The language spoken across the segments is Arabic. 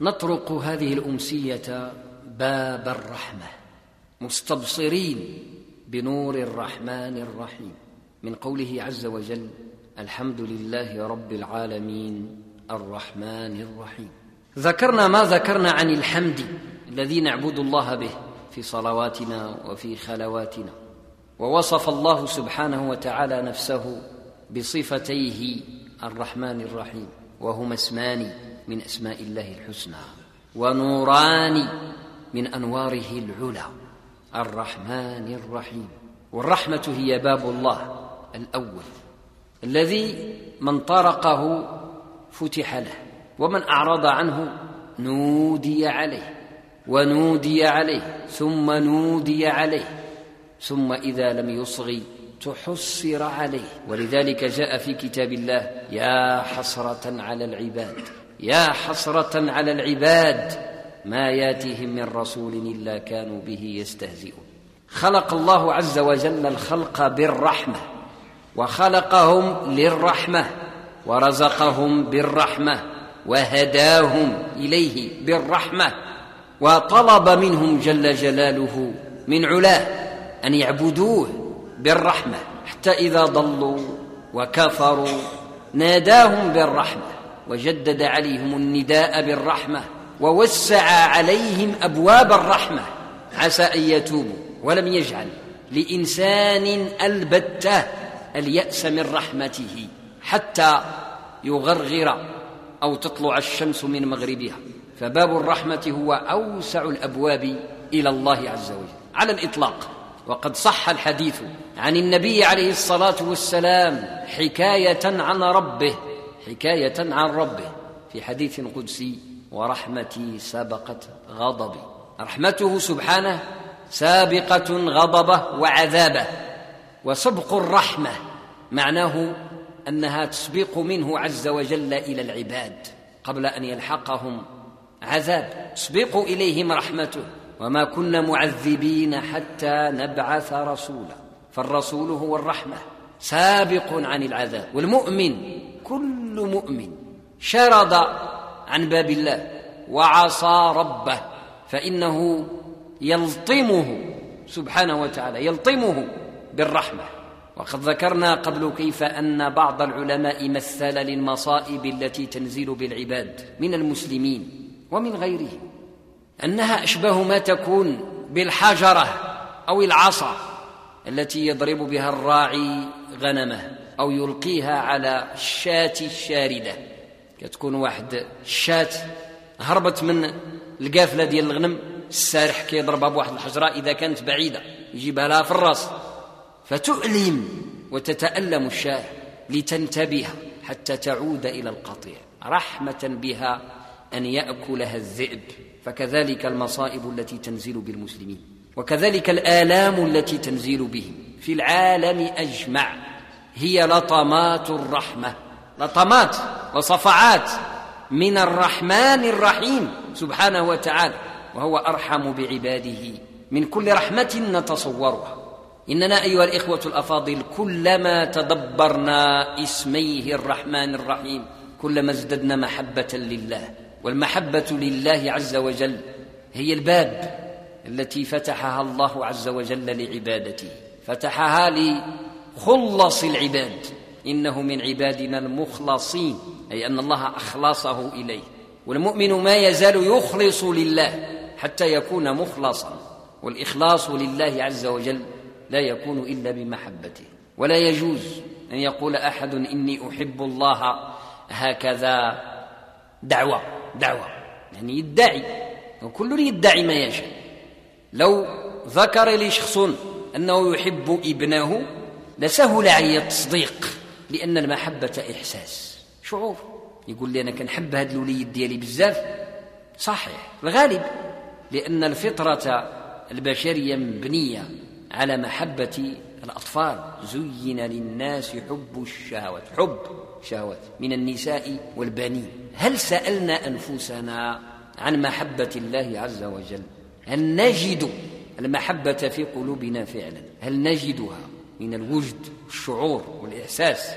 نطرق هذه الأمسية باب الرحمة. مستبصرين بنور الرحمن الرحيم. من قوله عز وجل الحمد لله رب العالمين الرحمن الرحيم. ذكرنا ما ذكرنا عن الحمد الذي نعبد الله به في صلواتنا وفي خلواتنا. ووصف الله سبحانه وتعالى نفسه بصفتيه الرحمن الرحيم. وهما اسمان من أسماء الله الحسنى ونوران من أنواره العلى. الرحمن الرحيم. والرحمة هي باب الله الأول الذي من طرقه فتح له ومن أعرض عنه نودي عليه ونودي عليه ثم نودي عليه ثم إذا لم يصغي تحسر عليه. ولذلك جاء في كتاب الله يا حسرة على العباد. يا حسرة على العباد ما ياتيهم من رسول إلا كانوا به يستهزئون. خلق الله عز وجل الخلق بالرحمة وخلقهم للرحمة ورزقهم بالرحمة وهداهم إليه بالرحمة وطلب منهم جل جلاله من علاه أن يعبدوه بالرحمة حتى إذا ضلوا وكفروا ناداهم بالرحمة. وجدد عليهم النداء بالرحمة ووسع عليهم أبواب الرحمة. عسى أن يتوبوا ولم يجعل لإنسان ألبتة اليأس من رحمته حتى يغرغر أو تطلع الشمس من مغربها. فباب الرحمة هو أوسع الأبواب إلى الله عز وجل. على الإطلاق وقد صح الحديث عن النبي عليه الصلاة والسلام حكاية عن ربه حكاية عن ربه في حديث قدسي ورحمتي سبقت غضبي. رحمته سبحانه سابقة غضبه وعذابه وسبق الرحمة معناه أنها تسبق منه عز وجل إلى العباد قبل أن يلحقهم عذاب. تسبق إليهم رحمته وما كنا معذبين حتى نبعث رسولا. فالرسول هو الرحمة سابق عن العذاب. والمؤمن كل مؤمن شرد عن باب الله وعصى ربه فإنه يلطمه سبحانه وتعالى يلطمه بالرحمة. وقد ذكرنا قبل كيف أن بعض العلماء مثل للمصائب التي تنزل بالعباد من المسلمين ومن غيرهم أنها أشبه ما تكون بالحجرة أو العصا التي يضرب بها الراعي غنمه. أو يلقيها على الشاة الشاردة. كتكون واحد الشاة هربت من القافلة ديال الغنم السارح كيضربها بواحد الحجرة إذا كانت بعيدة يجيبها لها في الراس. فتؤلم وتتألم الشاة لتنتبه حتى تعود إلى القطيع رحمة بها أن يأكلها الذئب. فكذلك المصائب التي تنزل بالمسلمين وكذلك الآلام التي تنزل بهم. في العالم أجمع هي لطمات الرحمة. لطمات وصفعات من الرحمن الرحيم سبحانه وتعالى وهو أرحم بعباده. من كل رحمة نتصورها. إننا أيها الإخوة الأفاضل كلما تدبرنا اسميه الرحمن الرحيم كلما ازددنا محبة لله. والمحبة لله عز وجل هي الباب التي فتحها الله عز وجل لعبادته. فتحها لخلص العباد. إنه من عبادنا المخلصين أي أن الله أخلصه إليه. والمؤمن ما يزال يخلص لله حتى يكون مخلصا. والإخلاص لله عز وجل لا يكون إلا بمحبته. ولا يجوز أن يقول أحد إني أحب الله هكذا. دعوة دعوة. يعني يدعي. وكل يدعي ما يشاء. لو ذكر لي شخص أنه يحب ابنه لسهل علي التصديق لأن المحبة إحساس. شعور. يقول لي أنا كنحب هذا الوليد ديالي بزاف. صحيح. الغالب لأن الفطرة البشرية مبنية على محبة الأطفال. زين للناس حب الشهوات حب شهوات من النساء والبنين. هل سألنا أنفسنا عن محبة الله عز وجل؟ هل نجد المحبة في قلوبنا فعلا؟ هل نجدها؟ من الوجد والشعور والإحساس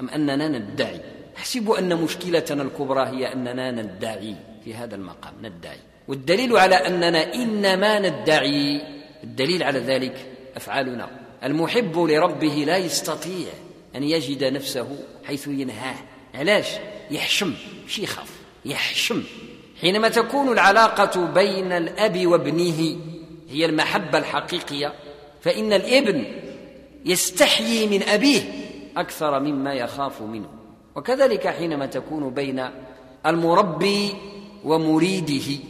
أم أننا ندعي؟ أحسب أن مشكلتنا الكبرى هي أننا ندعي في هذا المقام ندعي. والدليل على أننا إنما ندعي الدليل على ذلك أفعالنا. المحب لربه لا يستطيع أن يجد نفسه حيث ينهاه. علاش؟ يحشم مش يخاف يحشم. حينما تكون العلاقة بين الأب وابنه هي المحبة الحقيقية فإن الابن يستحيي من أبيه أكثر مما يخاف منه. وكذلك حينما تكون بين المربي ومريده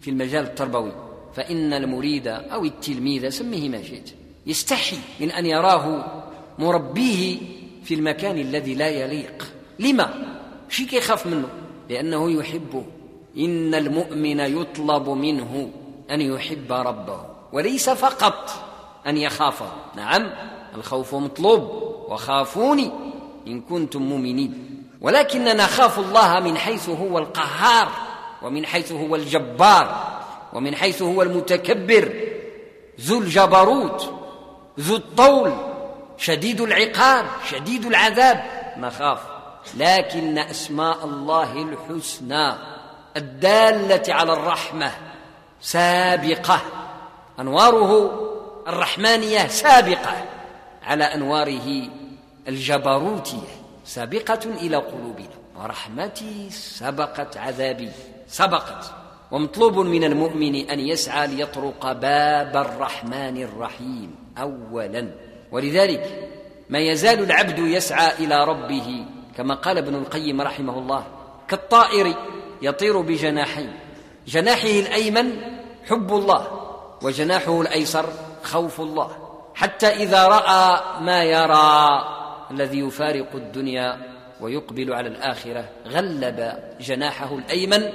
في المجال التربوي فإن المريد أو التلميذ سميه ما شئت يستحي من أن يراه مربيه في المكان الذي لا يليق. لما؟ شي كيخاف منه؟ لأنه يحبه. إن المؤمن يطلب منه أن يحب ربه وليس فقط أن يخافه. نعم. الخوف مطلوب وخافوني إن كنتم مؤمنين. ولكننا نخاف الله من حيث هو القهار ومن حيث هو الجبار ومن حيث هو المتكبر. ذو الجبروت ذو الطول شديد العقاب شديد العذاب. نخاف. لكن أسماء الله الحسنى الدالة على الرحمة سابقة. أنواره الرحمانية سابقة. على أنواره الجبروتية سابقة إلى قلوبنا ورحمتي سبقت عذابي سبقت ومطلوب من المؤمن أن يسعى ليطرق باب الرحمن الرحيم اولا. ولذلك ما يزال العبد يسعى إلى ربه كما قال ابن القيم رحمه الله كالطائر يطير بجناحين جناحه الأيمن حب الله وجناحه الأيسر خوف الله. حتى إذا رأى ما يرى الذي يفارق الدنيا ويقبل على الآخرة غلب جناحه الأيمن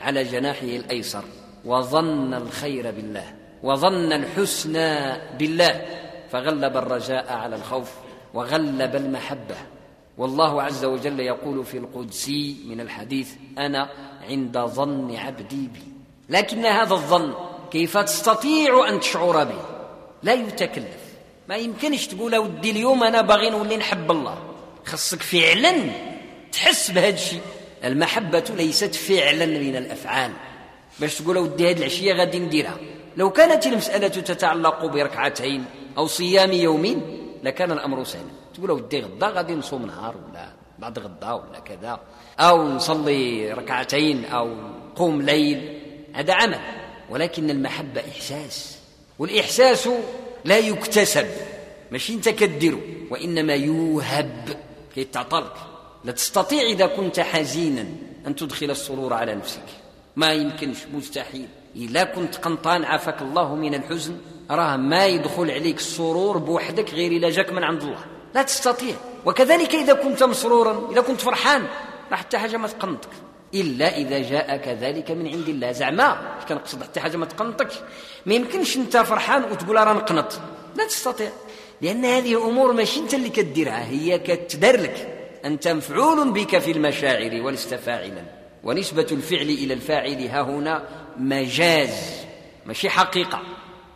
على جناحه الأيسر. وظن الخير بالله وظن الحسنى بالله. فغلب الرجاء على الخوف وغلب المحبة. والله عز وجل يقول في القدسي من الحديث أنا عند ظن عبدي بي. لكن هذا الظن كيف تستطيع أن تشعر به؟ لا يتكلف. ما يمكنش تقول ودي اليوم أنا باغي نولي نحب الله. خصك فعلا تحس بهذا الشيء. المحبة ليست فعلا من الأفعال. باش تقول ودي هذه العشية غادي نديرها. لو كانت المسألة تتعلق بركعتين أو صيام يوم لكان الأمر سهلا. تقول ودي غدا غادي نصوم نهار ولا بعد غدا ولا كذا. أو نصلي ركعتين أو قوم ليل. هذا عمل. ولكن المحبة إحساس. والإحساس لا يكتسب ماشي أنت كديرو وإنما يوهب كيتعطلك لا تستطيع إذا كنت حزينا أن تدخل السرور على نفسك. ما يمكنش مستحيل. إذا كنت قنطان عافاك الله من الحزن. راه ما يدخل عليك السرور بوحدك غير إلا جاك من عند الله. لا تستطيع. وكذلك إذا كنت مسرورا إذا كنت فرحان راه حتى حاجة ما تقنطك. إلا إذا جاءك ذلك من عند الله. زعما كنقصد حتى حاجة ما تقنطكش. ما يمكنش أنت فرحان وتقول راه نقنط. لا تستطيع. لأن هذه أمور ماشي أنت اللي كديرها هي كتدار لك. أنت مفعول بك في المشاعر ولست فاعلا. ونسبة الفعل إلى الفاعل ها هنا مجاز. ماشي حقيقة.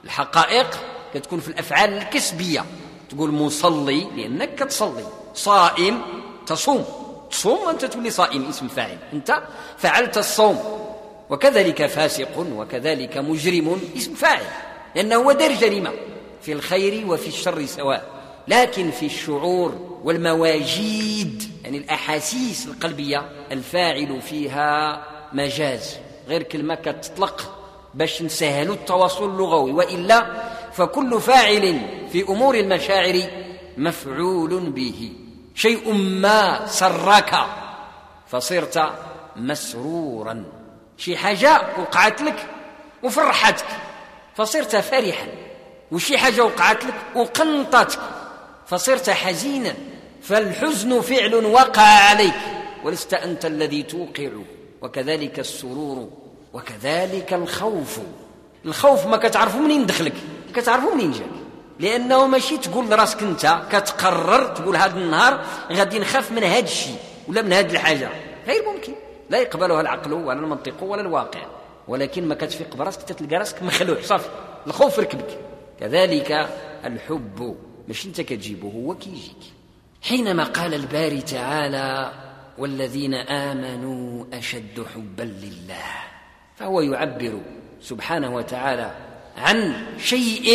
الحقائق كتكون في الأفعال الكسبية. تقول مصلي لأنك كتصلي صائم تصوم. تصوم وأنت تولي صائم اسم فاعل. أنت فعلت الصوم. وكذلك فاسق وكذلك مجرم اسم فاعل. لأنه هو دار جريمة في الخير وفي الشر سواء. لكن في الشعور والمواجيد يعني الأحاسيس القلبية الفاعل فيها مجاز. غير كلمة كتطلق باش نسهلوا التواصل اللغوي. وإلا فكل فاعل في أمور المشاعر مفعول به. شيء ما سرك فصرت مسرورا. شي حاجة وقعت لك وفرحتك. فصرت فرحا. وشي حاجة وقعت لك وقنطتك. فصرت حزينا. فالحزن فعل وقع عليك. ولست أنت الذي توقع. وكذلك السرور. وكذلك الخوف. الخوف ما كتعرفوا منين دخلك؟ كتعرفوا منين جاك؟ لأنه ماشي تقول لراسك أنت كتقرر تقول هذا النهار غادي نخاف من هذا الشيء ولا من هذه الحاجة. غير ممكن. لا يقبلها العقل ولا المنطق ولا الواقع. ولكن ما كتفيق براسك تتلقى راسك مخلوع. صافي. الخوف ركبك. كذلك الحب. مش أنت كتجيبه هو كيجيك. حينما قال الباري تعالى والذين آمنوا أشد حبا لله فهو يعبر سبحانه وتعالى عن شيء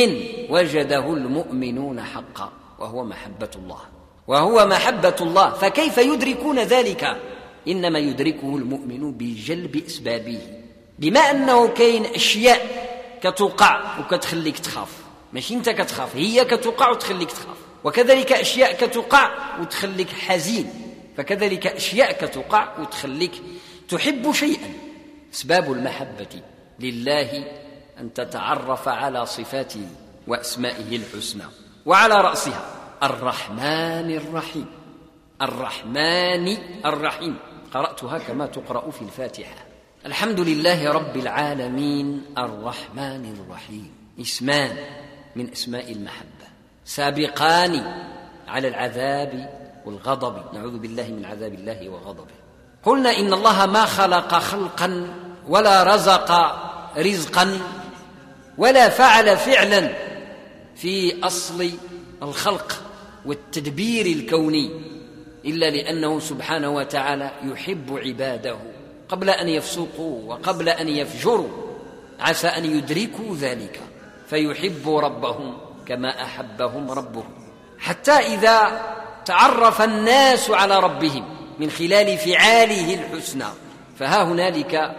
وجده المؤمنون حقا وهو محبة الله. وهو محبة الله فكيف يدركون ذلك؟ إنما يدركه المؤمن بجلب إسبابه. بما أنه كاين أشياء كتوقع وكتخليك تخاف. ماشي أنت كتخاف هي كتوقع وتخليك تخاف. وكذلك أشياء كتوقع وتخليك حزين. فكذلك أشياء كتوقع وتخليك تحب شيئا. إسباب المحبة لله أن تتعرف على صفاته وأسمائه الحسنى وعلى رأسها. الرحمن الرحيم. الرحمن الرحيم. قرأتها كما تقرأ في الفاتحة. الحمد لله رب العالمين. الرحمن الرحيم. اسمان من أسماء المحبة. سابقان على العذاب والغضب. نعوذ بالله من عذاب الله وغضبه. قلنا إن الله ما خلق خلقا ولا رزق رزقا. ولا فعل فعلا في أصل الخلق والتدبير الكوني إلا لأنه سبحانه وتعالى يحب عباده. قبل أن يفسقوا وقبل أن يفجروا عسى أن يدركوا ذلك فيحبوا ربهم كما أحبهم ربهم. حتى إذا تعرف الناس على ربهم من خلال فعاله الحسنى فها هنالك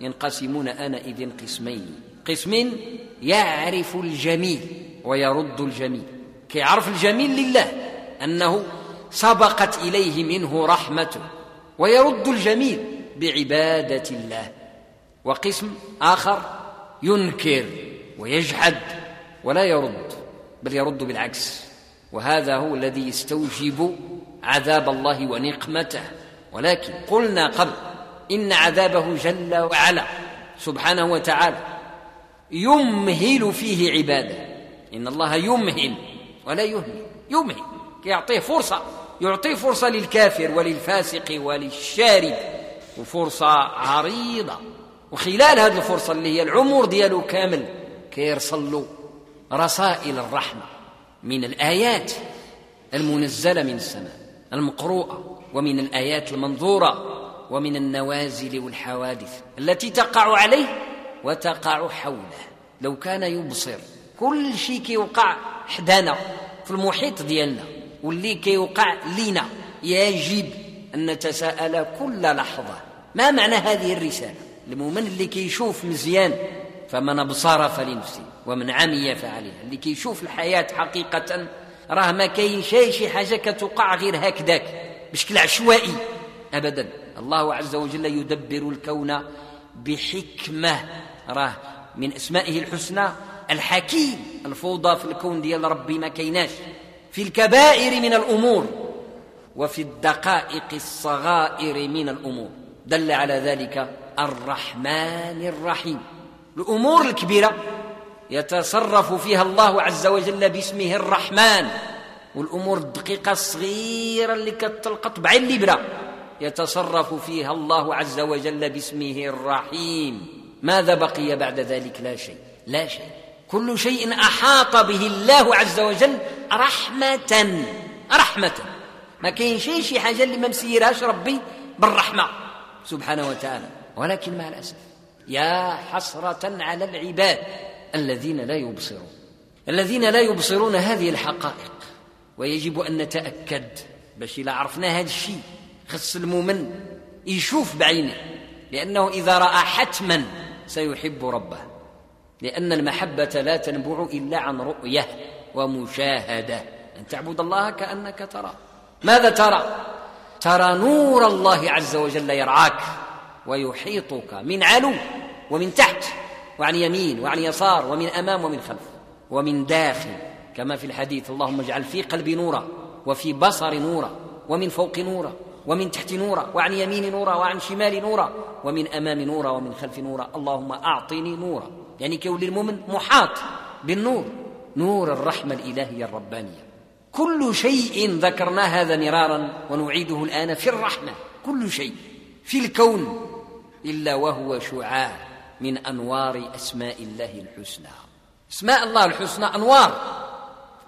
ينقسمون آنئذ قسمين. قسم يعرف الجميل ويرد الجميل. كيعرف الجميل لله أنه سبقت إليه منه رحمته ويرد الجميل بعبادة الله. وقسم آخر ينكر ويجحد ولا يرد بل يرد بالعكس. وهذا هو الذي يستوجب عذاب الله ونقمته. ولكن قلنا قبل إن عذابه جل وعلا سبحانه وتعالى يمهل فيه عباده. إن الله يمهل ولا يهمل يمهل يعطيه فرصة يعطيه فرصة للكافر وللفاسق وللشارد وفرصة عريضة. وخلال هذه الفرصة اللي هي العمر ديالو كامل كيرسل له رسائل الرحمة من الآيات المنزلة من السماء المقروءة ومن الآيات المنظورة ومن النوازل والحوادث التي تقع عليه وتقع حوله. لو كان يبصر كل شيء كيوقع حدانا في المحيط ديالنا واللي كيوقع لينا يجب أن نتساءل كل لحظة. ما معنى هذه الرسالة؟ المؤمن اللي كيشوف مزيان فمن أبصر فلنفسه ومن عمي فعليها. اللي كيشوف الحياة حقيقة راه ما كاين شي حاجة كتوقع غير هكذاك بشكل عشوائي ابدا. الله عز وجل يدبر الكون بحكمة راه من أسمائه الحسنى الحكيم الفوضى في الكون ديال ربي ما كيناش في الكبائر من الأمور وفي الدقائق الصغائر من الأمور. دل على ذلك الرحمن الرحيم. الأمور الكبيرة يتصرف فيها الله عز وجل باسمه الرحمن. والأمور الدقيقة الصغيرة اللي كتلقط بعين الابره يتصرف فيها الله عز وجل باسمه الرحيم. ماذا بقي بعد ذلك؟ لا شيء لا شيء. كل شيء أحاط به الله عز وجل رحمة رحمة. ما كاين شيء شي حاجة اللي ما مسيرهاش ربي بالرحمة سبحانه وتعالى. ولكن مع الأسف يا حسرة على العباد الذين لا يبصرون. الذين لا يبصرون هذه الحقائق. ويجب أن نتأكد باش إلا عرفنا هذا الشيء خص المؤمن يشوف بعينه. لأنه إذا رأى حتما سيحب ربه لأن المحبة لا تنبع إلا عن رؤية ومشاهدة. أن تعبد الله كأنك تراه ماذا ترى؟ ترى نور الله عز وجل يرعاك ويحيطك من علو ومن تحت وعن يمين وعن يسار ومن أمام ومن خلف ومن داخل. كما في الحديث اللهم اجعل في قلبي نورا وفي بصر نورا ومن فوق نورا. ومن تحت نورا وعن يمين نورا وعن شمال نورا ومن أمام نورا ومن خلف نورا. اللهم أعطني نورا. يعني كون المؤمن محاط بالنور. نور الرحمة الإلهية الربانية. كل شيء ذكرنا هذا مرارا ونعيده الآن في الرحمة. كل شيء. في الكون. إلا وهو شعاع من أنوار أسماء الله الحسنى. أسماء الله الحسنى أنوار.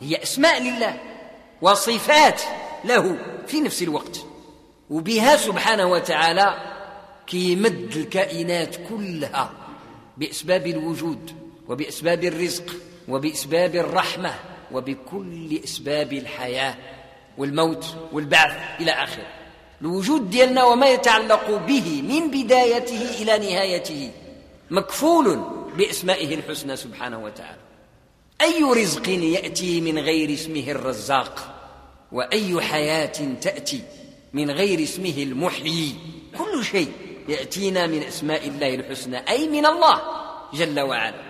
هي أسماء لله. وصفات له في نفس الوقت. وبها سبحانه وتعالى كيمد الكائنات كلها بأسباب الوجود وبأسباب الرزق وبأسباب الرحمة وبكل أسباب الحياة والموت والبعث إلى آخره. الوجود ديالنا وما يتعلق به من بدايته إلى نهايته مكفول بأسمائه الحسنى سبحانه وتعالى. أي رزق يأتي من غير اسمه الرزاق؟ وأي حياة تأتي؟ من غير اسمه المحيي. كل شيء يأتينا من أسماء الله الحسنى أي من الله جل وعلا.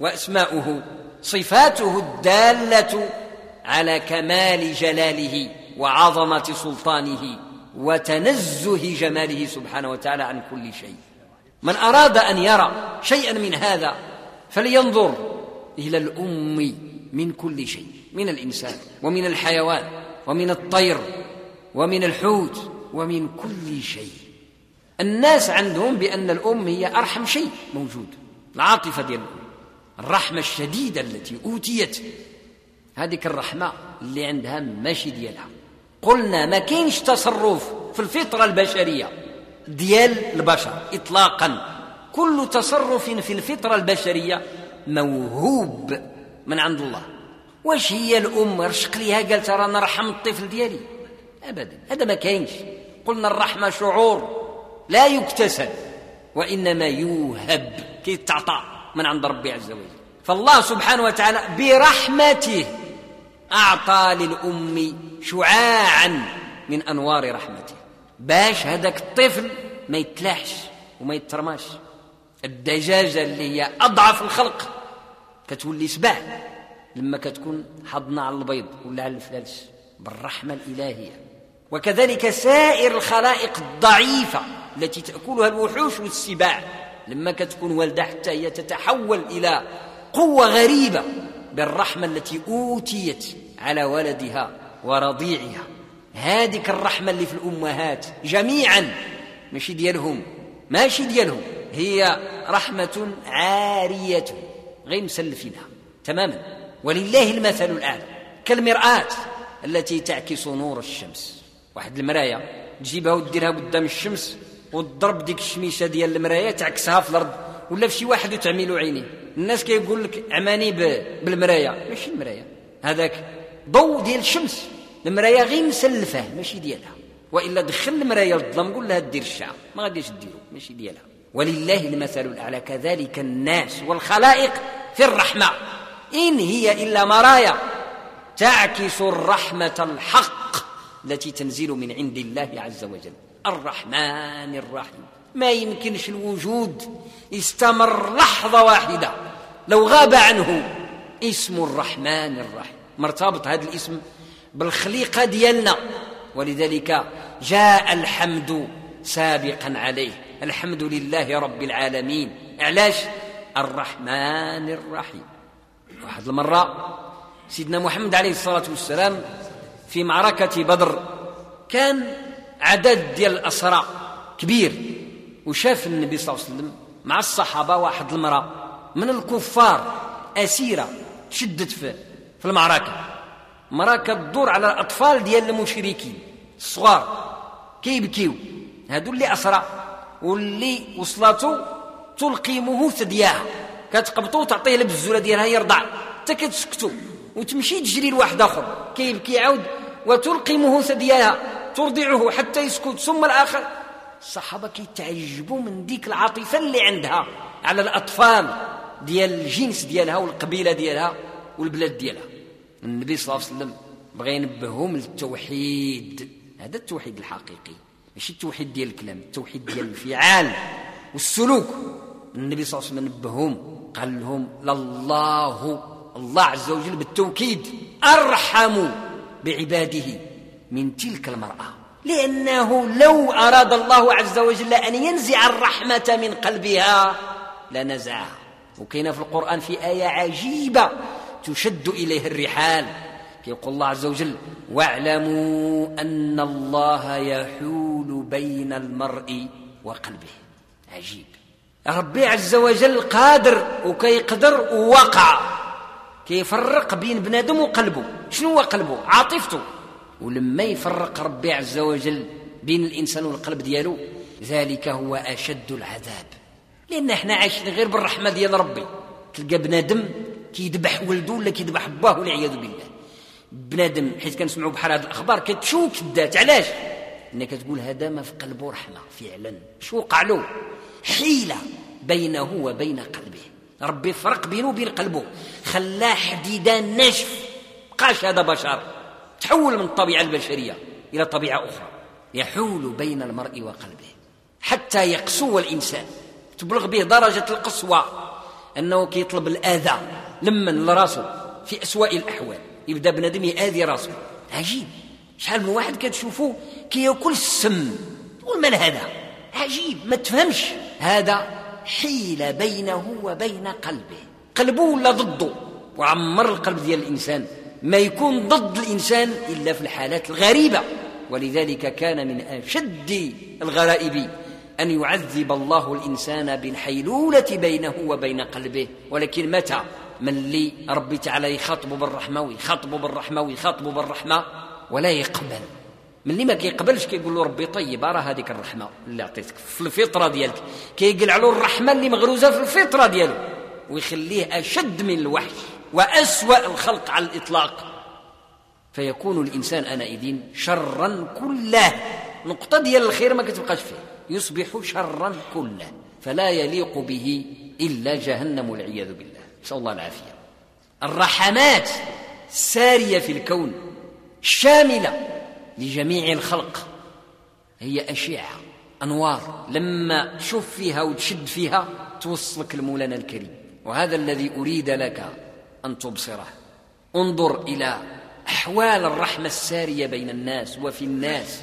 وأسماؤه صفاته الدالة على كمال جلاله وعظمة سلطانه وتنزه جماله سبحانه وتعالى عن كل شيء. من أراد أن يرى شيئا من هذا فلينظر إلى الأم من كل شيء من الإنسان ومن الحيوان ومن الطير ومن الحوت ومن كل شيء. الناس عندهم بأن الأم هي أرحم شيء موجود. العاطفة ديال الام الرحمة الشديدة التي أوتيت. هذيك الرحمة اللي عندها ماشي ديالها. قلنا ما كاينش تصرف في الفطرة البشرية ديال البشر اطلاقا. كل تصرف في الفطرة البشرية موهوب من عند الله. واش هي الأم؟ رشق ليها؟ قالت راه نرحم الطفل ديالي. ابدا. هذا ما كاينش. قلنا الرحمة شعور لا يكتسب وإنما يوهب. كيتعطى من عند ربي عز وجل. فالله سبحانه وتعالى برحمته أعطى للأم شعاعا من أنوار رحمته. باش هذاك الطفل ما يتلاحش وما يترماش. الدجاجة اللي هي أضعف الخلق كتولي سبع لما كتكون حضنة على البيض ولا على الفلالس بالرحمة الإلهية. وكذلك سائر الخلائق الضعيفة التي تأكلها الوحوش والسباع لما كتكون والدة حتى هي تتحول إلى قوة غريبة بالرحمة التي أوتيت على ولدها ورضيعها. هذيك الرحمة اللي في الأمهات جميعا ماشي ديالهم ماشي ديالهم هي رحمة عارية غير مسلفينها تماما. ولله المثل الأعلى كالمرآة التي تعكس نور الشمس. واحد المراية تجيبها وديرها قدام الشمس وتضرب ديك الشميشة ديال المرايه تعكسها في الأرض. ولا في شي واحد وتعملوا عينيه. الناس كيقول لك عماني بالمرايه ماشي المرايه هذاك ضوء ديال الشمس. المرايه غير مسلفة ماشي ديالها. وإلا دخل المرايه للظلام قول لها دير الشعر. ما غاديش ديرو ماشي ديالها. ولله المثل الأعلى كذلك الناس والخلائق في الرحمة. إن هي إلا مرايا. تعكس الرحمة الحق. التي تنزل من عند الله عز وجل. الرحمن الرحيم. ما يمكنش الوجود يستمر لحظة واحدة. لو غاب عنه اسم الرحمن الرحيم. مرتبط هذا الاسم بالخليقة ديالنا. ولذلك جاء الحمد سابقا عليه. الحمد لله رب العالمين. علاش؟ الرحمن الرحيم. واحد المرة سيدنا محمد عليه الصلاة والسلام في معركة بدر كان عدد ديال الأسرى كبير وشاف النبي صلى الله عليه وسلم مع الصحابة واحد المرأة من الكفار أسيرة تشدت في في المعركة. مرأة كتدور على الأطفال ديال المشركين الصغار كيبكيو. هادو اللي أسرى واللي وصلاتو تلقيمه ثدياها كتقبطو وتعطيه البزولة ديالها يرضع. حتى كتسكتو وتمشي تجري لواحد آخر. كيبكي عاود وتلقمه ثدياها ترضعه حتى يسكت ثم الآخر الصحابه كيتعجبوا من ديك العاطفة اللي عندها على الأطفال ديال الجنس ديالها والقبيلة ديالها والبلاد ديالها. النبي صلى الله عليه وسلم بغى ينبههم للتوحيد. هذا التوحيد الحقيقي ماشي التوحيد ديال الكلام التوحيد ديال الفعال والسلوك. النبي صلى الله عليه وسلم نبههم قال لهم لله الله عز وجل بالتوكيد أرحم بعباده من تلك المرأة. لأنه لو أراد الله عز وجل أن ينزع الرحمة من قلبها لنزعها وكاين في القرآن في آية عجيبة تشد إليه الرحال. يقول الله عز وجل واعلموا أن الله يحول بين المرء وقلبه. عجيب. ربي عز وجل قادر وكيقدر ووقع. كيفرق بين بنادم وقلبه. شنو هو قلبه؟ عاطفته. ولما يفرق ربي عز وجل بين الإنسان والقلب ديالو ذلك هو أشد العذاب. لأن إحنا عايشين غير بالرحمة ديال ربي. تلقى بنادم كيذبح ولده ولا كيذبح باه والعياذ بالله. بنادم حيت كنسمعوا بحال هذه الأخبار كتشوك الذات علاش؟ انك تقول هذا ما في قلبه رحمة فعلا. شو وقع له؟ حيلة بينه وبين قلبه. ربي فرق بينه وبين قلبه. خلاه حديدان ناشف. بقاش هذا بشر. تحول من الطبيعة البشرية إلى طبيعة أخرى. يحول بين المرء وقلبه. حتى يقسو الإنسان. تبلغ به درجة القسوة. أنه كيطلب الآذى. لمن؟ لراسه. في أسوأ الأحوال. يبدأ بنادم يآذي راسه. عجيب. شحال من واحد كتشوفوه كيأكل السم. تقول من هذا؟ عجيب. ما تفهمش. هذا حيل بينه وبين قلبه. قلبه ولا ضده. وعمر القلب ديال الإنسان. ما يكون ضد الإنسان إلا في الحالات الغريبة. ولذلك كان من أشد الغرائب أن يعذب الله الإنسان بالحيلولة بينه وبين قلبه. ولكن متى؟ من لي ربي تعالى يخاطبه بالرحمة ويخاطبه بالرحمة ويخاطبه بالرحمة ولا يقبل. من اللي ما كيقبلش كيقول له ربي طيب راه هذيك الرحمة اللي عطيتك في الفطرة ديالك. كيقلع له الرحمة اللي مغروزة في الفطرة ديالو ويخليه أشد من الوحش وأسوأ الخلق على الإطلاق. فيكون الإنسان آنئذ شرا كله. نقطة ديال الخير ما كتبقاش فيه. يصبح شرا كله فلا يليق به إلا جهنم والعياذ بالله. نسأل الله العافية. الرحمات الساريه في الكون الشامله لجميع الخلق. هي أشعة أنوار. لما تشوف فيها وتشد فيها توصلك المولانا الكريم. وهذا الذي أريد لك أن تبصره. انظر إلى أحوال الرحمة السارية بين الناس وفي الناس.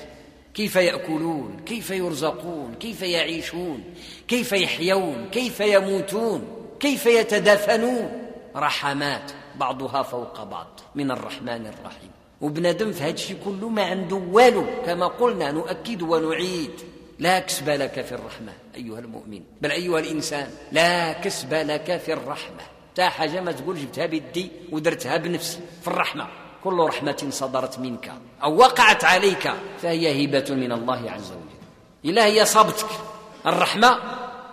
كيف يأكلون كيف يرزقون كيف يعيشون كيف يحيون كيف يموتون كيف يتدافنون رحمات بعضها فوق بعض من الرحمن الرحيم. وبنادم في هذا الشيء كله ما عنده والو. كما قلنا نؤكد ونعيد. لا كسب لك في الرحمة أيها المؤمن. بل أيها الإنسان لا كسب لك في الرحمة. تا حاجة ما تقول جبتها بيدي ودرتها بنفسي. في الرحمة. كل رحمة صدرت منك أو وقعت عليك فهي هبة من الله عز وجل. إلا هي صابتك. الرحمة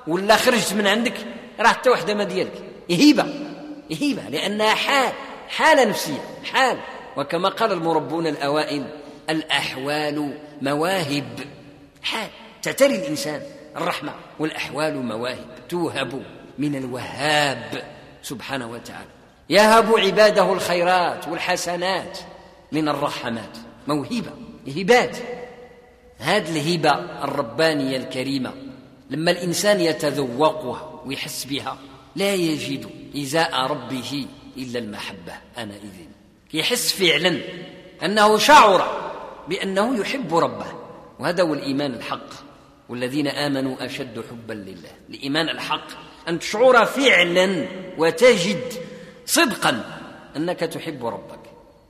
ولا خرجت من عندك راه حتى وحدة ما ديالك. هبة هبة لأنها حال. حالة نفسية. حال. وكما قال المربون الأوائل الأحوال مواهب. حال تعتري الإنسان الرحمة والأحوال مواهب توهب من الوهاب سبحانه وتعالى. يهب عباده الخيرات والحسنات من الرحمات. موهبة هبات هذه الهبة الربانية الكريمة لما الإنسان يتذوقها ويحس بها لا يجد إزاء ربه إلا المحبة. أنا إذن يحس فعلا أنه شعر بأنه يحب ربه. وهذا هو الإيمان الحق. والذين آمنوا أشد حبا لله. الإيمان الحق أن تشعر فعلا وتجد صدقا أنك تحب ربك.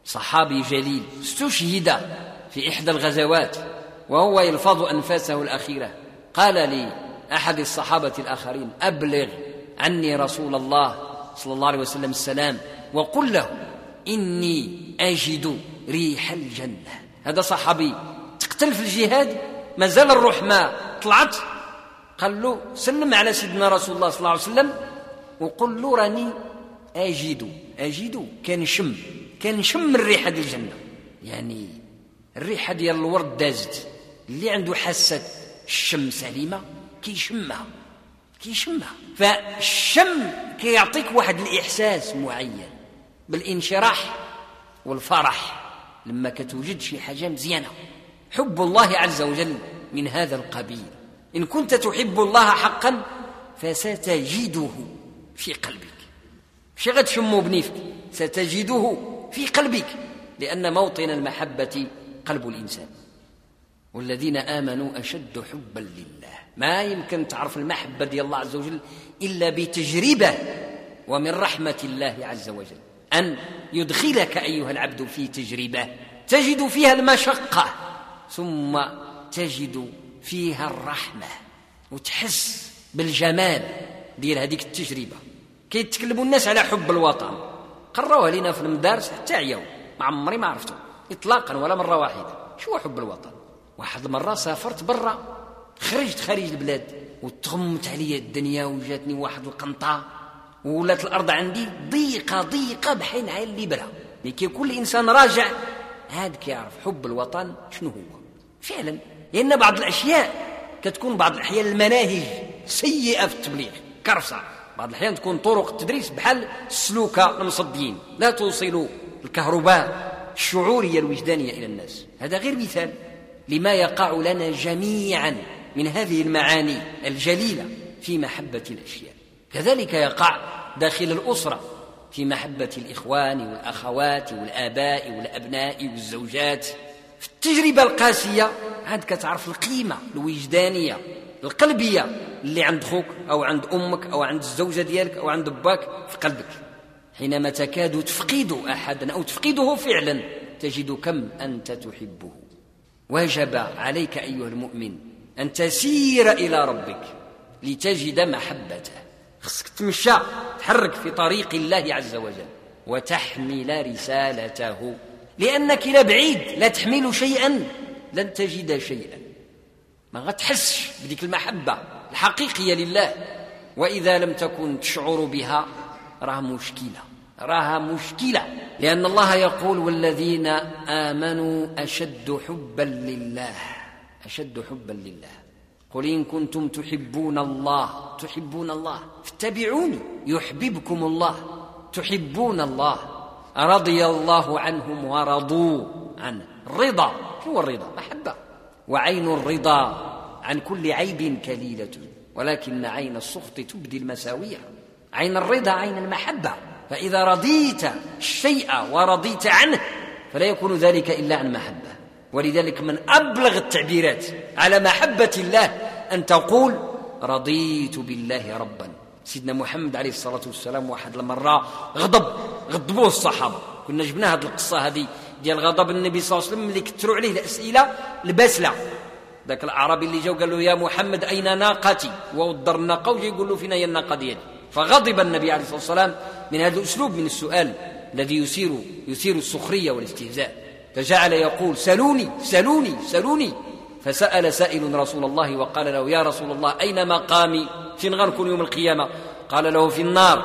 صحابي جليل استشهد في إحدى الغزوات وهو يلفظ أنفاسه الأخيرة. قال لي أحد الصحابة الآخرين أبلغ عني رسول الله صلى الله عليه وسلم السلام وقل له إني أجد ريح الجنة. هذا صحابي تقتل في الجهاد مازال الروح ما طلعت. قال له سلم على سيدنا رسول الله صلى الله عليه وسلم. وقل له راني أجد أجد كنشم كنشم الريحة ديال الجنة. يعني الريحة ديال الورد دازت اللي عنده حاسة الشم سليمة كيشمها كيشمها. فالشم كيعطيك واحد الإحساس معين. بالانشراح والفرح لما كتوجد شي حاجة مزيانة. حب الله عز وجل من هذا القبيل. إن كنت تحب الله حقا فستجده في قلبك. مش غتشمو بنيفك ستجده في قلبك لأن موطن المحبة قلب الإنسان. والذين آمنوا أشد حبا لله. ما يمكن تعرف المحبة ديال الله عز وجل إلا بتجربة ومن رحمة الله عز وجل. أن يدخلك أيها العبد في تجربة تجد فيها المشقة ثم تجد فيها الرحمة وتحس بالجمال ديال هذيك التجربة. كيتكلموا الناس على حب الوطن. قروها لنا في المدارس حتى عياو ما عمري ما عرفته إطلاقا ولا مرة واحدة. شو حب الوطن؟ واحد المرة سافرت برا خرجت خارج البلاد وتغمت عليا الدنيا وجاتني واحد القنطة ولات الأرض عندي ضيقة ضيقة بحين عين الليبرة مي كي كل إنسان راجع هاد كيعرف حب الوطن شنو هو. فعلا لأن بعض الأشياء كتكون بعض الأحيان المناهج سيئة في التبليغ. كرسة بعض الأحيان تكون طرق التدريس بحال السلوكة المصديين. لا توصل الكهرباء الشعورية الوجدانية إلى الناس. هذا غير مثال لما يقع لنا جميعا من هذه المعاني الجليلة في محبة الأشياء. كذلك يقع داخل الأسرة في محبة الإخوان والأخوات والآباء والأبناء والزوجات. في التجربة القاسية عاد كتعرف القيمة الوجدانية القلبية اللي عند خوك أو عند أمك أو عند الزوجة ديالك أو عند باك في قلبك. حينما تكاد تفقد أحدا أو تفقده فعلا تجد كم أنت تحبه. وجب عليك أيها المؤمن أن تسير إلى ربك لتجد محبته. خصك تمشى تحرك في طريق الله عز وجل وتحمل رسالته. لأنك لا بعيد لا تحمل شيئا لن تجد شيئا. ما غتحسش بديك المحبة الحقيقية لله. وإذا لم تكن تشعر بها راه مشكلة راها مشكلة. لأن الله يقول والذين آمنوا أشد حبا لله. أشد حبا لله. قل إن كنتم تحبون الله تحبون الله فاتبعوني يحببكم الله تحبون الله. رضي الله عنهم ورضوا عنه الرضا هو الرضا محبة. وعين الرضا عن كل عيب كليلة. ولكن عين السخط تبدي المساوية. عين الرضا عين المحبة. فإذا رضيت الشيء ورضيت عنه فلا يكون ذلك إلا عن محبة ولذلك من أبلغ التعبيرات على محبة الله أن تقول رضيت بالله ربا. سيدنا محمد عليه الصلاة والسلام واحد المرة غضب غضبوه الصحابة. كنا جبنا هذه القصة هذه ديال غضب النبي صلى الله عليه وسلم اللي كثروا عليه الأسئلة الباسلة. ذاك الأعرابي اللي جاو قال له يا محمد أين ناقتي؟ ووضر الناقة وجاي يقول له فين هي الناقة ديالي. فغضب النبي عليه الصلاة والسلام من هذا الأسلوب من السؤال الذي يثير يثير السخرية والاستهزاء. فجعل يقول سلوني سلوني سلوني. فسأل سائل رسول الله وقال له يا رسول الله أين مقامي؟ فين غنكون يوم القيامة. قال له في النار.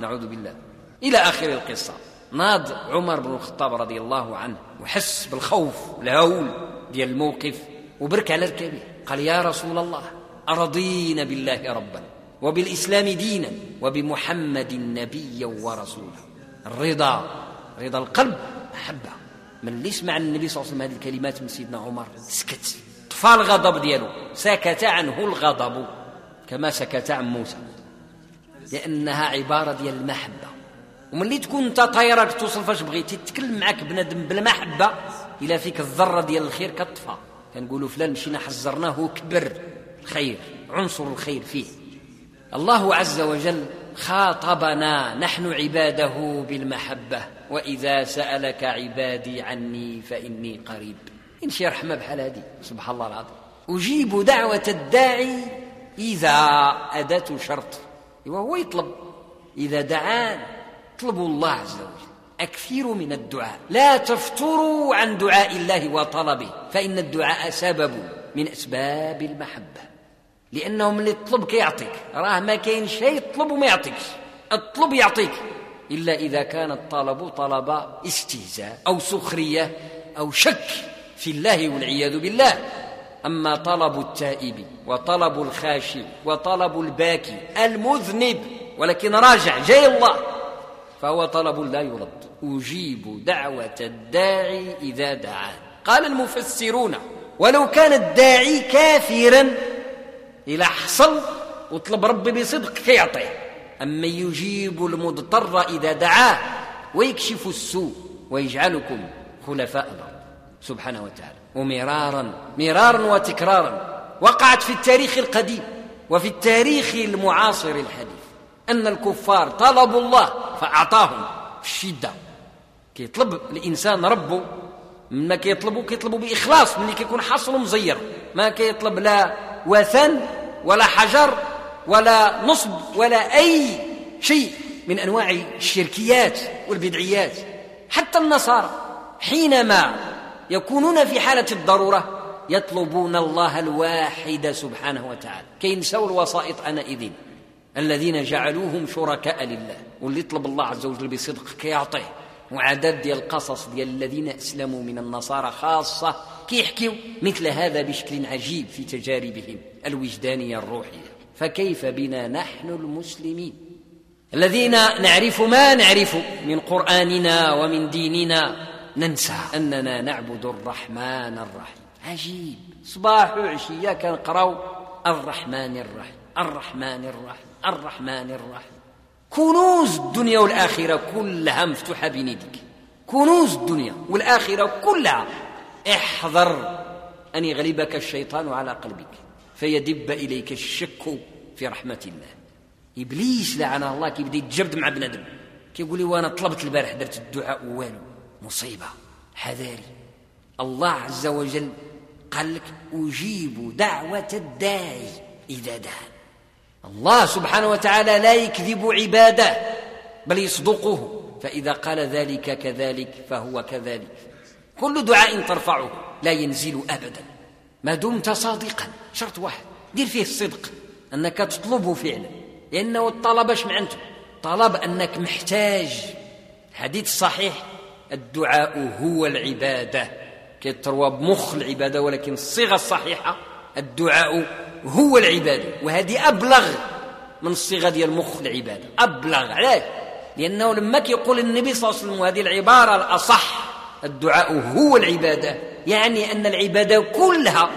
نعوذ بالله. إلى آخر القصة. ناض عمر بن الخطاب رضي الله عنه وحس بالخوف والهول ديال الموقف وبرك على ركبه قال يا رسول الله أرضينا بالله ربا وبالإسلام دينا وبمحمد نبيا ورسولا الرضا رضا القلب محبة من اللي سمع النبي صلى الله عليه وسلم هذه الكلمات من سيدنا عمر؟ سكت. طفى الغضب ديالو. سكت عنه الغضب. كما سكت عن موسى. لأنها عبارة ديال المحبة. وملي تكون أنت طايرك توصل فاش بغيتي تتكلم معك بنادم بالمحبة إلى فيك الذرة ديال الخير كطفى كنقولوا فلان مشينا حزرناه كبر الخير عنصر الخير فيه. الله عز وجل خاطبنا نحن عباده بالمحبة. وإذا سألك عبادي عني فإني قريب. إن شي رحمة بحال هذه. سبحان الله العظيم. أجيب دعوة الداعي إذا أداة شرط. وهو يطلب. إذا دعان اطلبوا الله عز وجل. أكثروا من الدعاء. لا تفتروا عن دعاء الله وطلبه. فإن الدعاء سبب من أسباب المحبة. لأنه من اللي تطلبك يعطيك راه ما كاين شيء تطلب وما يعطيكش. اطلب يعطيك. إلا إذا كان الطلب طلب استهزاء أو سخرية أو شك في الله والعياذ بالله. أما طلب التائب وطلب الخاشع وطلب الباكي المذنب ولكن راجع جاي الله فهو طلب لا يرد. أجيب دعوة الداعي إذا دعان. قال المفسرون ولو كان الداعي كافرا إلى حصل وطلب ربي بصدق كيعطيه أما يجيب المضطر إذا دعاه ويكشف السوء ويجعلكم خلفاء الأرض. سبحانه وتعالى. ومرارا مرارا وتكرارا. وقعت في التاريخ القديم وفي التاريخ المعاصر الحديث أن الكفار طلبوا الله فأعطاهم في الشدة. كيطلب الإنسان ربه ما كيطلبوا كيطلبوا بإخلاص ملي كيكون حاصل مزير. ما كيطلب لا وثن ولا حجر ولا نصب ولا أي شيء من أنواع الشركيات والبدعيات. حتى النصارى حينما يكونون في حالة الضرورة يطلبون الله الواحد سبحانه وتعالى. كينسوا الوسائط أنئذ الذين جعلوهم شركاء لله. واللي يطلب الله عز وجل بصدق كيعطيه. وعدد ديال القصص ديال الذين أسلموا من النصارى خاصة كيحكيو مثل هذا بشكل عجيب في تجاربهم. الوجدانية الروحية. فكيف بنا نحن المسلمين؟ الذين نعرف ما نعرف من قرآننا ومن ديننا ننسى أننا نعبد الرحمن الرحيم. عجيب. صباح وعشيه كنقراو الرحمن الرحيم الرحمن الرحيم الرحمن الرحيم. كنوز الدنيا والآخرة كلها مفتوحة بين يديك. كنوز الدنيا والآخرة كلها. احذر أن يغلبك الشيطان على قلبك. فيدب إليك الشك في رحمة الله. إبليس لعنه الله كيبدا يتجبد مع بنادم. كيقول لي وأنا طلبت البارح درت الدعاء والو. مصيبة. حذاري. الله عز وجل قال لك أجيب دعوة الداعي إذا دعا الله سبحانه وتعالى لا يكذب عباده بل يصدقه. فإذا قال ذلك كذلك فهو كذلك. كل دعاء ترفعه لا ينزل أبدا. ما دمت صادقا. شرط واحد دير فيه الصدق. أنك تطلبه فعلا. لأنه الطلب اش معنته طلب أنك محتاج. الحديث الصحيح الدعاء هو العبادة. كيتروى بمخ العبادة ولكن الصيغة الصحيحة الدعاء هو العبادة. وهذه أبلغ من الصيغة ديال مخ العبادة أبلغ علاش؟ لأنه لما كيقول النبي صلى الله عليه وسلم وهذه العبارة الأصح الدعاء هو العبادة. يعني أن العبادة كلها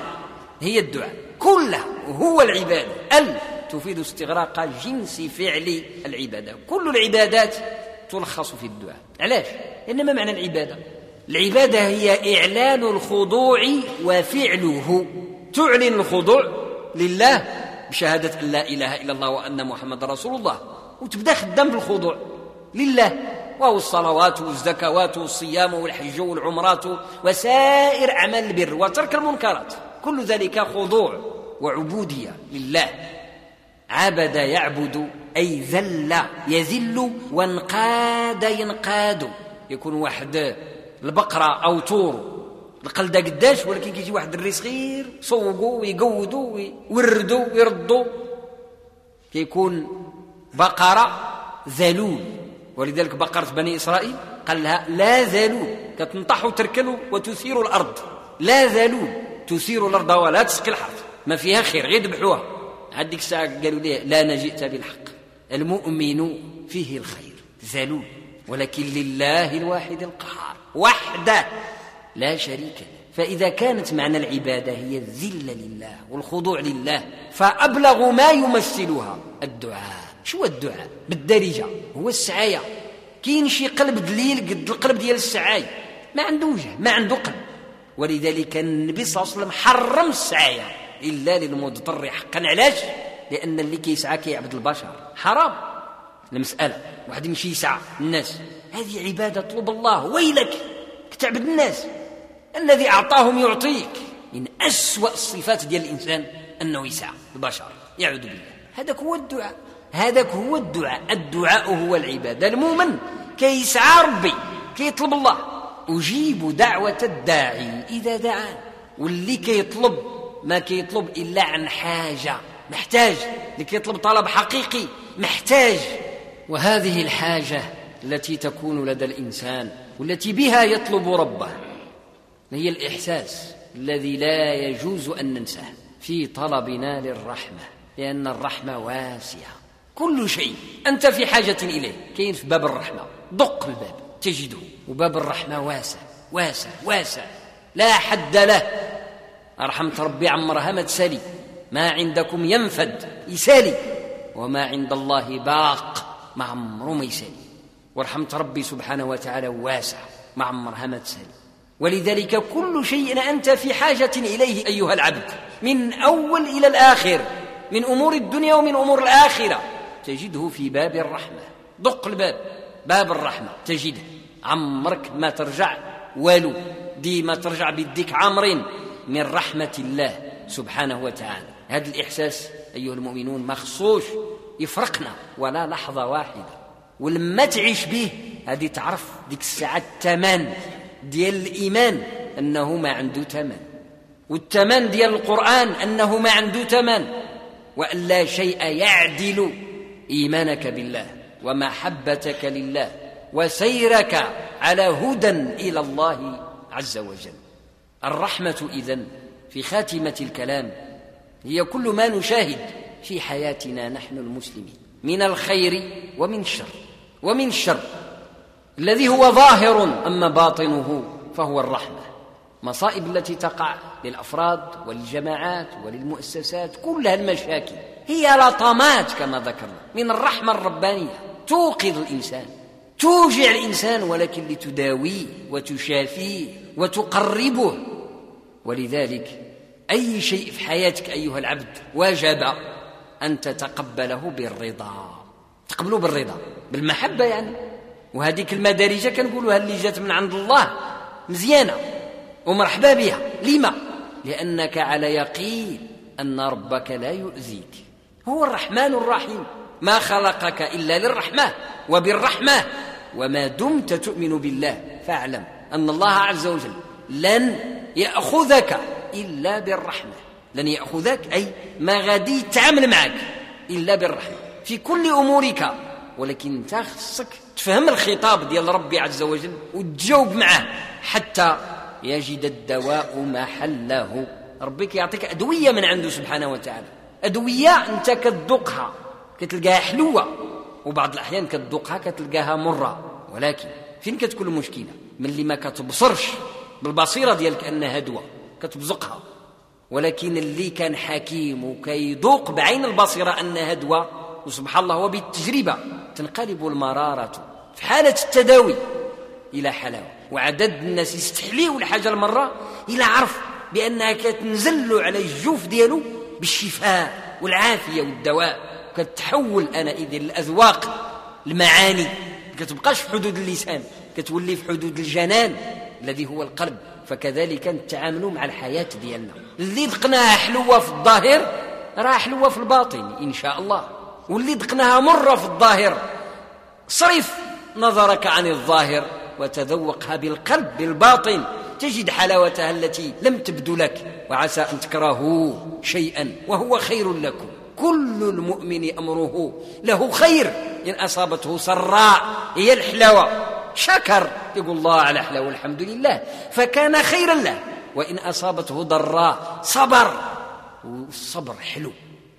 هي الدعاء كلها هو العبادة. ال تفيد استغراق جنس فعل العبادة. كل العبادات تلخص في الدعاء. علاش؟ لأن ما معنى العبادة؟ العبادة هي إعلان الخضوع وفعله. تعلن الخضوع لله بشهادة أن لا إله إلا الله وأن محمد رسول الله. وتبدأ خدام بالخضوع لله. وهو الصلوات والزكوات والصيام والحج والعمرات وسائر أعمال البر وترك المنكرات. كل ذلك خضوع وعبودية لله. عبد يعبد أي ذل يذل وانقاد ينقاد. يكون واحد البقرة أو طور القلدة قداش ولكن كيجي واحد الري صغير صوقوا ويقودوا ويوردوا ويردوا كيكون بقرة ذلول. ولذلك بقرة بني إسرائيل قال لها لا ذلول كتنطح وتركن وتثير الأرض. لا ذلول تثير الأرض ولا تسقي الحرث. ما فيها خير غير ذبحوها. هذيك الساعة قالوا لي لا نجئت بالحق. المؤمن فيه الخير ذلول ولكن لله الواحد القهار وحده لا شريك له. فإذا كانت معنى العبادة هي الذلة لله والخضوع لله فأبلغ ما يمثلها الدعاء. شو الدعاء؟ بالدارجة. هو السعاية. كاين شي قلب دليل قد القلب ديال السعاية ما عنده وجه ما عنده قلب. ولذلك النبي صلى الله عليه وسلم حرم السعاية. إلا للمضطر حقا. علاش؟ لأن اللي كيسعى كيعبد البشر. حرام. المسألة. واحد يمشي يسعى الناس. هذه عبادة طلب الله. ويلك. كتعبد الناس. الذي أعطاهم يعطيك. من أسوأ الصفات ديال الإنسان أنه يسعى. البشر. يعوذ بالله. هذاك هو الدعاء. هذاك هو الدعاء. الدعاء هو العبادة. المؤمن كيسعى ربي كيطلب الله. أجيب دعوة الداعي إذا دعان واللي كيطلب ما كيطلب إلا عن حاجة. محتاج. اللي كيطلب طلب حقيقي محتاج. وهذه الحاجة التي تكون لدى الإنسان والتي بها يطلب ربه هي الإحساس الذي لا يجوز أن ننساه في طلبنا للرحمة لأن الرحمة واسعة. كل شيء. أنت في حاجة إليه. كاين في باب الرحمة. دق الباب. تجده. وباب الرحمة واسع. واسع. واسع. لا حد له. رحمة ربي عمرها ما تسالي ما عندكم ينفد. يسالي. وما عند الله باق. ما عمره ما يسالي. ورحمة ربي سبحانه وتعالى واسعة ما عمرها ما تسالي ولذلك كل شيء أنت في حاجة إليه أيها العبد. من أول إلى الآخر. من أمور الدنيا ومن أمور الآخرة. تجده في باب الرحمة. دق الباب باب الرحمة. تجده. عمرك ما ترجع والو ديما ترجع بيديك عامرين من رحمة الله سبحانه وتعالى. هذا الإحساس أيها المؤمنون مخصوش يفرقنا ولا لحظة واحدة. ولما تعيش به هذه تعرف ديك الساعة الثمن ديال الإيمان أنه ما عنده ثمن. والثمن ديال القرآن أنه ما عنده ثمن. وأن لا شيء يعدل إيمانك بالله ومحبتك لله وسيرك على هدى إلى الله عز وجل. الرحمة إذن في خاتمة الكلام هي كل ما نشاهد في حياتنا نحن المسلمين من الخير ومن الشر ومن الشر الذي هو ظاهر أما باطنه فهو الرحمة. مصائب التي تقع للأفراد وللجماعات وللمؤسسات كلها المشاكل هي لطمات كما ذكرنا من الرحمة الربانية. توقظ الإنسان توجع الإنسان ولكن لتداويه وتشافيه وتقربه. ولذلك أي شيء في حياتك أيها العبد وجب أن تتقبله بالرضا. تقبلوه بالرضا بالمحبة يعني. وهذيك المدارجة كنقولوها اللي جات من عند الله. مزيانة ومرحبا بها. لما؟ لأنك على يقين أن ربك لا يؤذيك. هو الرحمن الرحيم. ما خلقك إلا للرحمة وبالرحمة وما دمت تؤمن بالله. فاعلم أن الله عز وجل لن يأخذك إلا بالرحمة. لن يأخذك أي ما غادي يتعامل معك إلا بالرحمة. في كل أمورك ولكن انت خصك تفهم الخطاب ديال ربي عز وجل؟ وتجاوب معه حتى يجد الدواء محله. ربك يعطيك أدوية من عنده سبحانه وتعالى. أدوية أنت كتذوقها كتلقاها حلوة وبعض الأحيان كتذوقها كتلقاها مرة ولكن فين كتكون المشكلة؟ من اللي ما كتبصرش بالبصيرة ديالك أنها دواء كتبزقها. ولكن اللي كان حكيم وكيذوق بعين البصيرة أنها دواء وسبحان الله وبالتجربة تنقلب المرارة في حالة التداوي إلى حلاوة. وعدد الناس يستحليوا الحاجة المرة إلى عرف بأنها كتنزل على الجوف ديالو بالشفاء والعافية والدواء. كتحول إذن الأذواق المعاني. كتبقاش في حدود اللسان كتولي في حدود الجنان الذي هو القلب. فكذلك نتعاملوا مع الحياة ديالنا. اللي ذقناها حلوة في الظاهر راه حلوة في الباطن إن شاء الله. واللي ذقناها مرة في الظاهر صرف نظرك عن الظاهر وتذوقها بالقلب بالباطن. تجد حلاوتها التي لم تبدو لك وعسى أن تكرهوا شيئا وهو خير لكم. كل المؤمن أمره له خير إن أصابته سراء هي الحلاوة. شكر يقول الله على حلاوة الحمد لله. فكان خيرا له وإن أصابته ضراء صبر. والصبر حلو.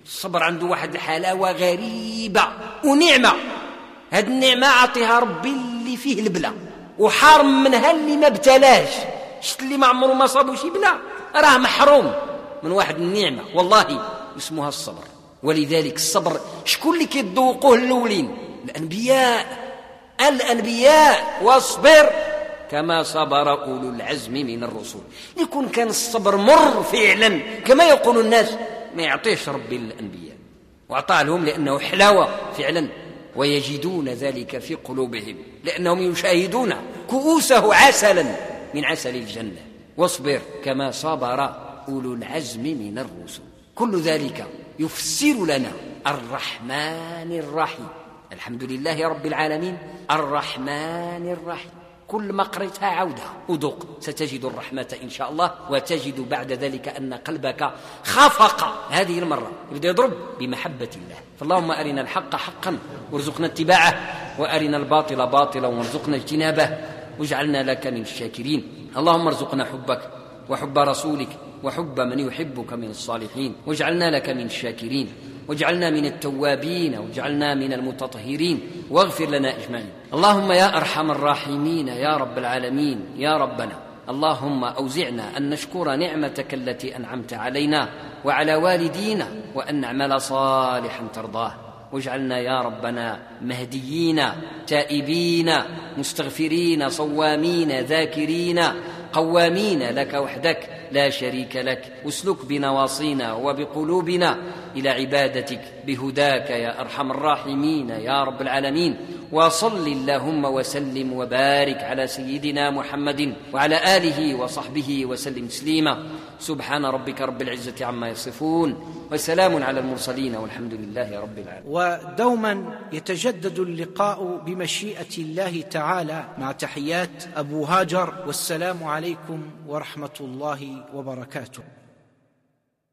الصبر عنده واحد الحلاوة غريبة ونعمة. هاد النعمة عطيها ربي اللي فيه البلا وحارم منها اللي ما ابتلاش. شت اللي ما عمره ما صابو شي بلا. راه محروم. من واحد النعمة. والله اسمها الصبر. ولذلك الصبر شكون اللي كيذوقوه الأولين؟ الأنبياء. الأنبياء. واصبر. كما صبر أولو العزم من الرسل يكون كان الصبر مر فعلا. كما يقول الناس ما يعطيش ربي للانبياء واعطاه لهم لأنه حلاوة فعلا. ويجدون ذلك في قلوبهم. لأنهم يشاهدون كؤوسه عسلا. من عسل الجنة. واصبر كما صبر أولو العزم من الرسل. كل ذلك يفسر لنا الرحمن الرحيم. الحمد لله رب العالمين. الرحمن الرحيم. كل ما قريتها عودها وذوق ستجد الرحمة إن شاء الله وتجد بعد ذلك أن قلبك خفق. هذه المرة يبدأ يضرب بمحبة الله. فاللهم أرنا الحق حقا وارزقنا اتباعه وأرنا الباطل باطلا وارزقنا اجتنابه. واجعلنا لك من الشاكرين. اللهم ارزقنا حبك وحب رسولك وحب من يحبك من الصالحين. واجعلنا لك من الشاكرين. واجعلنا من التوابين. واجعلنا من المتطهرين. واغفر لنا إجمعين. اللهم يا أرحم الراحمين يا رب العالمين يا ربنا. اللهم أوزعنا أن نشكر نعمتك التي أنعمت علينا وعلى والدينا وأن نعمل صالحا ترضاه. واجعلنا يا ربنا مهديين تائبين مستغفرين صوامين ذاكرين قوامين لك وحدك. لا شريك لك اسلك بنواصينا وبقلوبنا إلى عبادتك. بهداك يا أرحم الراحمين يا رب العالمين. وصل اللهم وسلم وبارك على سيدنا محمد وعلى آله وصحبه وسلم تسليما. سبحان ربك رب العزة عما يصفون. وسلام على المرسلين والحمد لله رب العالمين. ودوما يتجدد اللقاء بمشيئة الله تعالى مع تحيات أبو هاجر. والسلام عليكم ورحمة الله وبركاته.